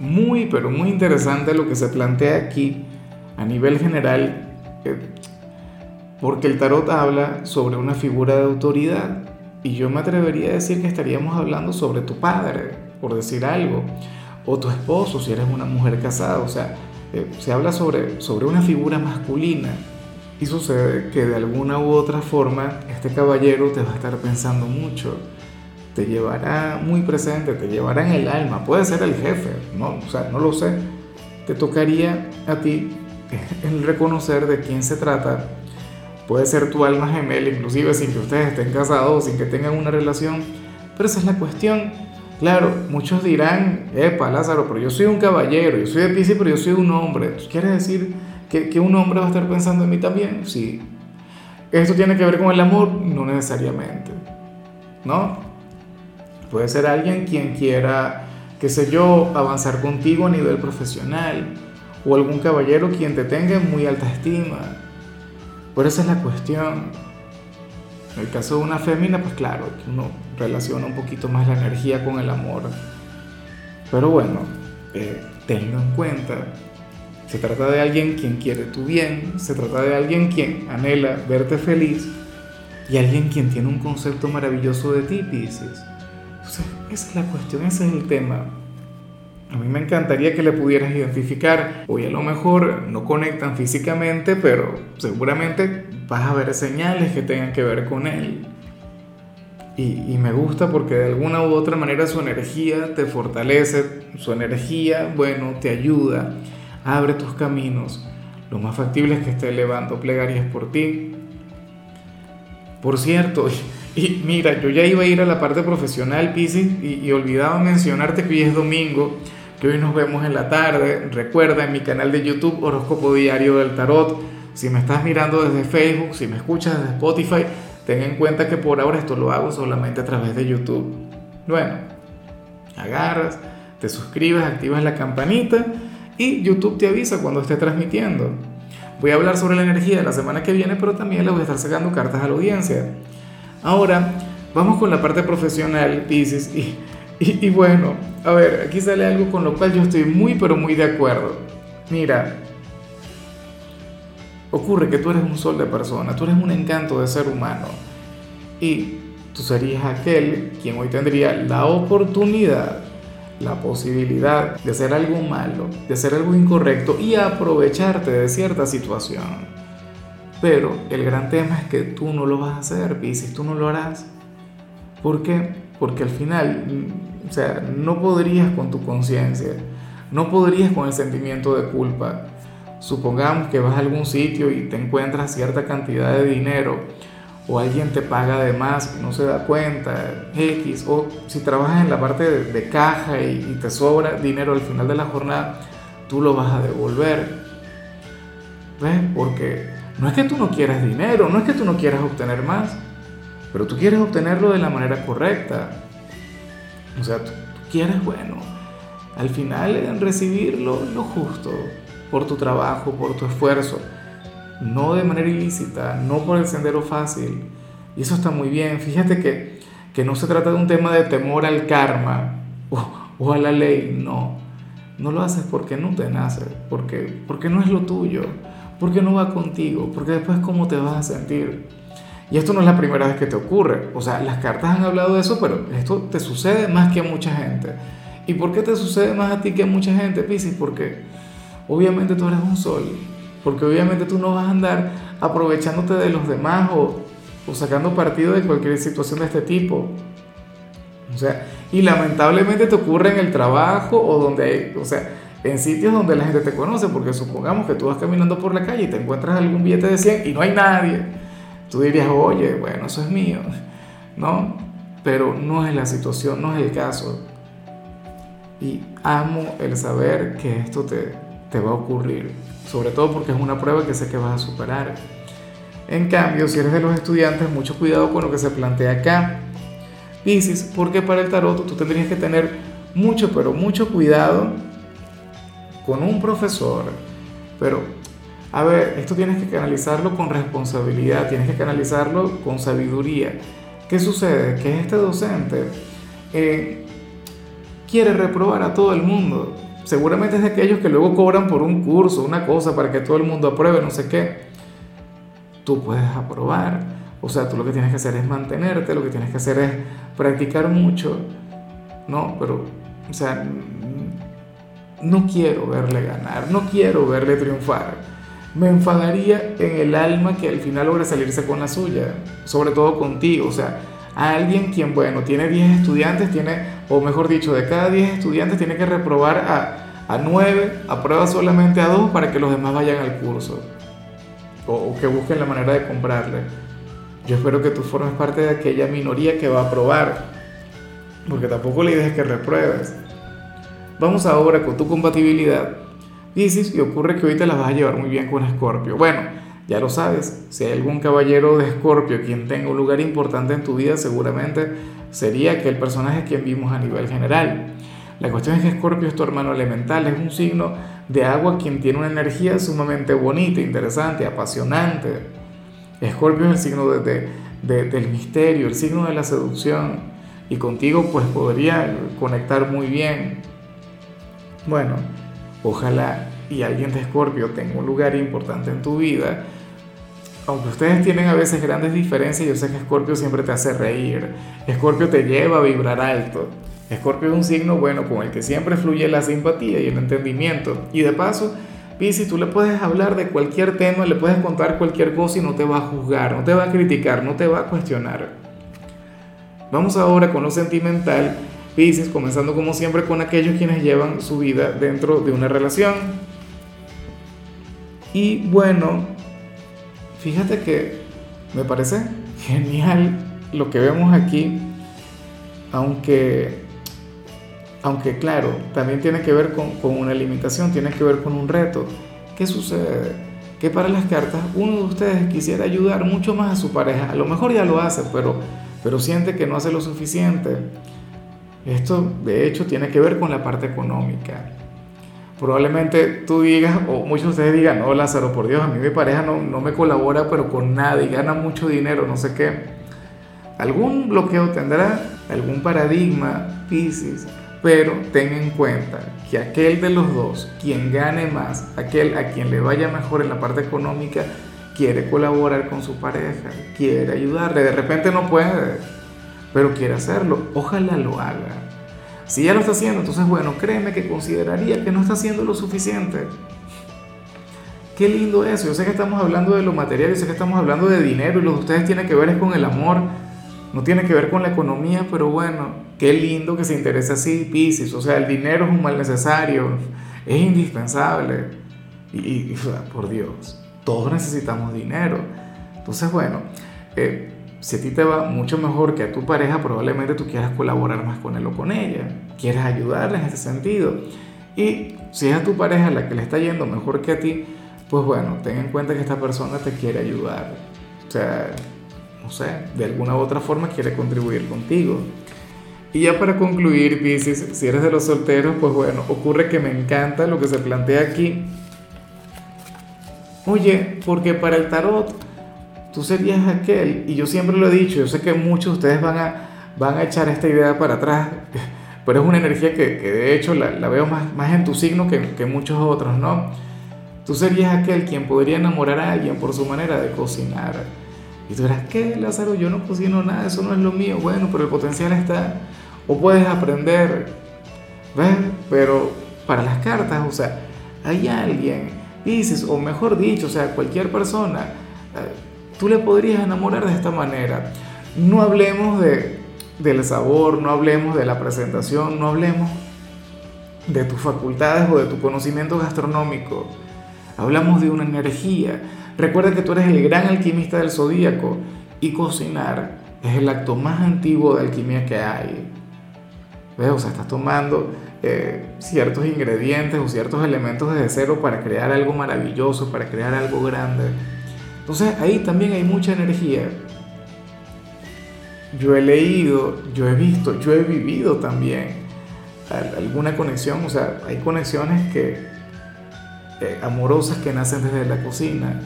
muy, pero muy interesante lo que se plantea aquí a nivel general, eh, porque el tarot habla sobre una figura de autoridad y yo me atrevería a decir que estaríamos hablando sobre tu padre, por decir algo, o tu esposo si eres una mujer casada, o sea, eh, se habla sobre, sobre una figura masculina y sucede que de alguna u otra forma este caballero te va a estar pensando mucho te llevará muy presente, te llevará en el alma, puede ser el jefe, no, o sea, no lo sé. Te tocaría a ti el reconocer de quién se trata. Puede ser tu alma gemela, inclusive sin que ustedes estén casados, sin que tengan una relación. Pero esa es la cuestión. Claro, muchos dirán, epa, Lázaro, pero yo soy un caballero, yo soy de Pisces, pero yo soy un hombre. ¿Quiere decir que, que un hombre va a estar pensando en mí también? Sí. ¿Esto tiene que ver con el amor? No necesariamente. ¿No? Puede ser alguien quien quiera, qué sé yo, avanzar contigo a nivel profesional o algún caballero quien te tenga en muy alta estima. Por eso es la cuestión. En el caso de una fémina, pues claro, que uno relaciona un poquito más la energía con el amor. Pero bueno, eh, en cuenta. Se trata de alguien quien quiere tu bien, se trata de alguien quien anhela verte feliz y alguien quien tiene un concepto maravilloso de ti, Pisces esa es la cuestión, ese es el tema. A mí me encantaría que le pudieras identificar. Hoy a lo mejor no conectan físicamente, pero seguramente vas a ver señales que tengan que ver con él. Y, y, me gusta porque de alguna u otra manera su energía te fortalece, su energía, bueno, te ayuda, abre tus caminos. Lo más factible es que esté elevando plegarias por ti. Por cierto, y mira, yo ya iba a ir a la parte profesional, Pisces, y, olvidaba mencionarte que hoy es domingo, que hoy nos vemos en la tarde. Recuerda en mi canal de YouTube, Horóscopo Diario del Tarot. Si me estás mirando desde Facebook, si me escuchas desde Spotify, ten en cuenta que por ahora esto lo hago solamente a través de YouTube. Bueno, agarras, te suscribes, activas la campanita y YouTube te avisa cuando esté transmitiendo. Voy a hablar sobre la energía de la semana que viene, pero también le voy a estar sacando cartas a la audiencia. Ahora, vamos con la parte profesional, Pisces. Y, y, bueno, a ver, aquí sale algo con lo cual yo estoy muy, pero muy de acuerdo. Mira, ocurre que tú eres un sol de persona, tú eres un encanto de ser humano. Y tú serías aquel quien hoy tendría la oportunidad, la posibilidad de hacer algo malo, de hacer algo incorrecto y aprovecharte de cierta situación. Pero el gran tema es que tú no lo vas a hacer, Pisces, tú no lo harás. ¿Por qué? Porque al final, mm, o sea, no podrías con tu conciencia, no podrías con el sentimiento de culpa. Supongamos que vas a algún sitio y te encuentras cierta cantidad de dinero o alguien te paga de más y no se da cuenta, X, o si trabajas en la parte de, caja y, y te sobra dinero al final de la jornada, tú lo vas a devolver. ¿Ves? Porque no es que tú no quieras dinero, no es que tú no quieras obtener más, pero tú quieres obtenerlo de la manera correcta. O sea, tú, quieres, bueno, al final recibir lo, justo por tu trabajo, por tu esfuerzo, no de manera ilícita, no por el sendero fácil. Y eso está muy bien. Fíjate que, que no se trata de un tema de temor al karma o, o, a la ley, no. No lo haces porque no te nace, porque, porque no es lo tuyo porque no va contigo, porque después cómo te vas a sentir. Y esto no es la primera vez que te ocurre. O sea, las cartas han hablado de eso, pero esto te sucede más que a mucha gente. ¿Y por qué te sucede más a ti que a mucha gente, Piscis? Porque obviamente tú eres un sol. Porque obviamente tú no vas a andar aprovechándote de los demás o, o sacando partido de cualquier situación de este tipo. O sea, y lamentablemente te ocurre en el trabajo o donde hay, o sea, en sitios donde la gente te conoce, porque supongamos que tú vas caminando por la calle y te encuentras algún billete de 100 y no hay nadie. Tú dirías, oye, bueno, eso es mío, ¿no? Pero no es la situación, no es el caso. Y amo el saber que esto te, te va a ocurrir, sobre todo porque es una prueba que sé que vas a superar. En cambio, si eres de los estudiantes, mucho cuidado con lo que se plantea acá. Piscis, porque para el tarot tú tendrías que tener mucho, pero mucho cuidado con un profesor. Pero, a ver, esto tienes que canalizarlo con responsabilidad, tienes que canalizarlo con sabiduría. ¿Qué sucede? Que este docente eh, quiere reprobar a todo el mundo. Seguramente es de aquellos que luego cobran por un curso, una cosa, para que todo el mundo apruebe, no sé qué. Tú puedes aprobar. O sea, tú lo que tienes que hacer es mantenerte, lo que tienes que hacer es practicar mucho. No, pero, o sea, no quiero verle ganar, no quiero verle triunfar. Me enfadaría en el alma que al final logre salirse con la suya, sobre todo contigo. O sea, a alguien quien, bueno, tiene 10 estudiantes, tiene, o mejor dicho, de cada 10 estudiantes tiene que reprobar a, a 9, aprueba solamente a 2 para que los demás vayan al curso, o, que busquen la manera de comprarle. Yo espero que tú formes parte de aquella minoría que va a aprobar, porque tampoco la idea que repruebes. Vamos ahora con tu compatibilidad. Dices y ocurre que hoy te la vas a llevar muy bien con Escorpio. Bueno, ya lo sabes, si hay algún caballero de Escorpio quien tenga un lugar importante en tu vida, seguramente sería aquel personaje quien vimos a nivel general. La cuestión es que Escorpio es tu hermano elemental, es un signo de agua quien tiene una energía sumamente bonita, interesante, apasionante. Escorpio es el signo de, del misterio, el signo de la seducción. Y contigo pues podría conectar muy bien. Bueno, ojalá y alguien de Escorpio tenga un lugar importante en tu vida aunque ustedes tienen a veces grandes diferencias, yo sé que Escorpio siempre te hace reír. Escorpio te lleva a vibrar alto. Escorpio es un signo bueno con el que siempre fluye la simpatía y el entendimiento. Y de paso, Piscis, tú le puedes hablar de cualquier tema, le puedes contar cualquier cosa y no te va a juzgar, no te va a criticar, no te va a cuestionar. Vamos ahora con lo sentimental, Piscis, comenzando como siempre con aquellos quienes llevan su vida dentro de una relación. Y bueno, Fíjate que me parece genial lo que vemos aquí, aunque, aunque claro, también tiene que ver con, con una limitación, tiene que ver con un reto. ¿Qué sucede? Que para las cartas uno de ustedes quisiera ayudar mucho más a su pareja. A lo mejor ya lo hace, pero, pero siente que no hace lo suficiente. Esto de hecho tiene que ver con la parte económica. Probablemente tú digas, o muchos de ustedes digan, no, Lázaro, por Dios, a mí mi pareja no, no me colabora, pero con nada y gana mucho dinero, no sé qué. Algún bloqueo tendrá, algún paradigma, Pisces, pero ten en cuenta que aquel de los dos, quien gane más, aquel a quien le vaya mejor en la parte económica, quiere colaborar con su pareja, quiere ayudarle, de repente no puede, pero quiere hacerlo, ojalá lo haga. Si ya lo está haciendo, entonces bueno, créeme que consideraría que no está haciendo lo suficiente. Qué lindo eso. Yo sé que estamos hablando de lo material, yo sé que estamos hablando de dinero y lo que ustedes tienen que ver es con el amor, no tiene que ver con la economía, pero bueno, qué lindo que se interese así, Pisces. O sea, el dinero es un mal necesario, es indispensable. Y, por Dios, todos necesitamos dinero. Entonces, bueno, eh, si a ti te va mucho mejor que a tu pareja, probablemente tú quieras colaborar más con él o con ella, quieres ayudarle en ese sentido. Y si es a tu pareja la que le está yendo mejor que a ti, pues bueno, ten en cuenta que esta persona te quiere ayudar. O sea, no sé, de alguna u otra forma quiere contribuir contigo. Y ya para concluir, Pisces, si eres de los solteros, pues bueno, ocurre que me encanta lo que se plantea aquí. Oye, porque para el tarot tú serías aquel, y yo siempre lo he dicho, yo sé que muchos de ustedes van a, van a echar esta idea para atrás, pero es una energía que, que de hecho la, la, veo más, más en tu signo que, que muchos otros, ¿no? Tú serías aquel quien podría enamorar a alguien por su manera de cocinar. Y tú dirás, ¿qué, Lázaro? Yo no cocino nada, eso no es lo mío. Bueno, pero el potencial está. O puedes aprender, ¿ves? Pero para las cartas, o sea, hay alguien, dices, o mejor dicho, o sea, cualquier persona eh, tú le podrías enamorar de esta manera. No hablemos de, del sabor, no hablemos de la presentación, no hablemos de tus facultades o de tu conocimiento gastronómico. Hablamos de una energía. Recuerda que tú eres el gran alquimista del zodíaco y cocinar es el acto más antiguo de alquimia que hay. ¿Ves? O sea, estás tomando eh, ciertos ingredientes o ciertos elementos desde cero para crear algo maravilloso, para crear algo grande. Entonces ahí también hay mucha energía. Yo he leído, yo he visto, yo he vivido también alguna conexión, o sea, hay conexiones que eh, amorosas que nacen desde la cocina,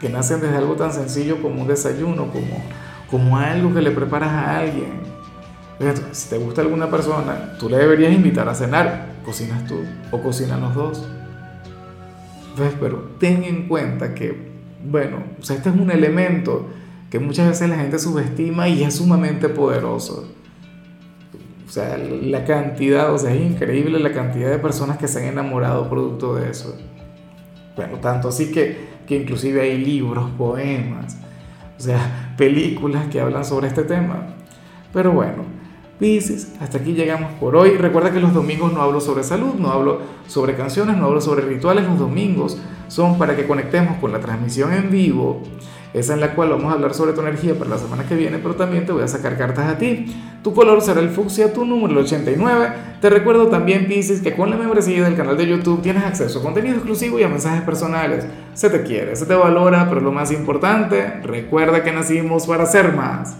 que nacen desde algo tan sencillo como un desayuno, como, como algo que le preparas a alguien si te gusta alguna persona, tú le deberías invitar a cenar. Cocinas tú o cocinan los dos. Pero ten en cuenta que, bueno, o sea, este es un elemento que muchas veces la gente subestima y es sumamente poderoso. O sea, la cantidad, o sea, es increíble la cantidad de personas que se han enamorado producto de eso. Bueno, tanto así que, que inclusive hay libros, poemas, o sea, películas que hablan sobre este tema. Pero bueno, Pisces, hasta aquí llegamos por hoy. Recuerda que los domingos no hablo sobre salud, no hablo sobre canciones, no hablo sobre rituales. Los domingos son para que conectemos con la transmisión en vivo, esa en la cual vamos a hablar sobre tu energía para la semana que viene, pero también te voy a sacar cartas a ti. Tu color será el fucsia, tu número el 89. Te recuerdo también, Pisces, que con la membresía del canal de YouTube tienes acceso a contenido exclusivo y a mensajes personales. Se te quiere, se te valora, pero lo más importante, recuerda que nacimos para ser más.